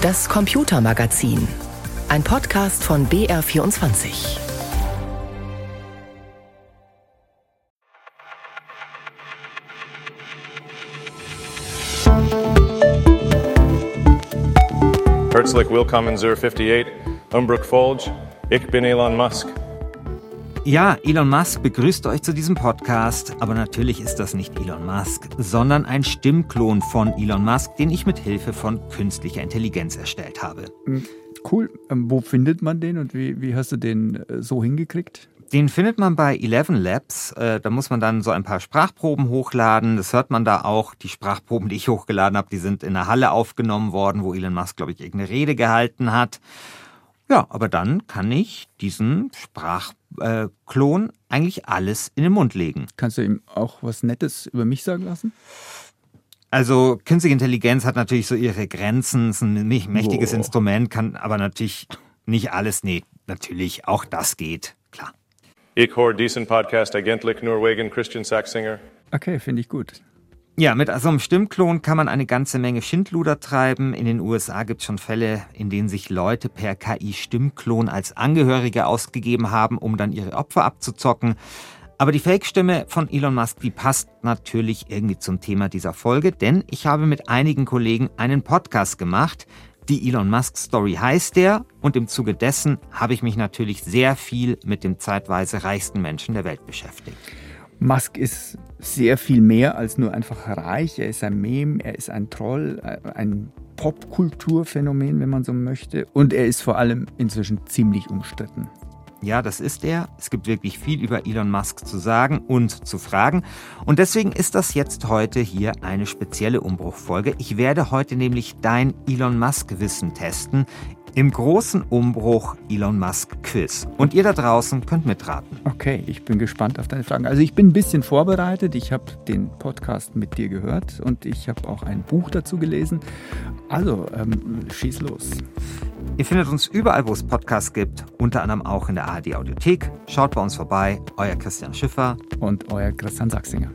Das Computermagazin. Ein Podcast von BR24. Herzlich willkommen zur 58, Umbrook Folge. Ich bin Elon Musk. Ja, Elon Musk begrüßt euch zu diesem Podcast, aber natürlich ist das nicht Elon Musk, sondern ein Stimmklon von Elon Musk, den ich mit Hilfe von künstlicher Intelligenz erstellt habe. Hm, cool. Ähm, wo findet man den und wie, wie hast du den äh, so hingekriegt? Den findet man bei Eleven Labs. Äh, da muss man dann so ein paar Sprachproben hochladen. Das hört man da auch. Die Sprachproben, die ich hochgeladen habe, die sind in der Halle aufgenommen worden, wo Elon Musk, glaube ich, irgendeine Rede gehalten hat. Ja, aber dann kann ich diesen Sprachklon eigentlich alles in den Mund legen. Kannst du ihm auch was Nettes über mich sagen lassen? Also künstliche Intelligenz hat natürlich so ihre Grenzen, ist ein mächtiges wow. Instrument, kann aber natürlich nicht alles. Nee, natürlich, auch das geht, klar. Ich höre diesen Podcast eigentlich nur wegen Christian Sachsinger. Okay, finde ich gut. Ja, mit so einem Stimmklon kann man eine ganze Menge Schindluder treiben. In den USA gibt es schon Fälle, in denen sich Leute per KI-Stimmklon als Angehörige ausgegeben haben, um dann ihre Opfer abzuzocken. Aber die Fake-Stimme von Elon Musk, die passt natürlich irgendwie zum Thema dieser Folge, denn ich habe mit einigen Kollegen einen Podcast gemacht. Die Elon Musk Story heißt der und im Zuge dessen habe ich mich natürlich sehr viel mit dem zeitweise reichsten Menschen der Welt beschäftigt. Musk ist sehr viel mehr als nur einfach reich. Er ist ein Mem, er ist ein Troll, äh, ein Popkulturphänomen, wenn man so möchte. Und er ist vor allem inzwischen ziemlich umstritten. Ja, das ist er. Es gibt wirklich viel über Elon Musk zu sagen und zu fragen. Und deswegen ist das jetzt heute hier eine spezielle Umbruchfolge. Ich werde heute nämlich dein Elon Musk-Wissen testen im großen Umbruch Elon Musk Quiz. Und ihr da draußen könnt mitraten. Okay, ich bin gespannt auf deine Fragen. Also ich bin ein bisschen vorbereitet. Ich habe den Podcast mit dir gehört und ich habe auch ein Buch dazu gelesen. Also ähm, schieß los. Ihr findet uns überall, wo es Podcasts gibt, unter anderem auch in der ARD Audiothek. Schaut bei uns vorbei. Euer Christian Schiffer und euer Christian Sachsinger.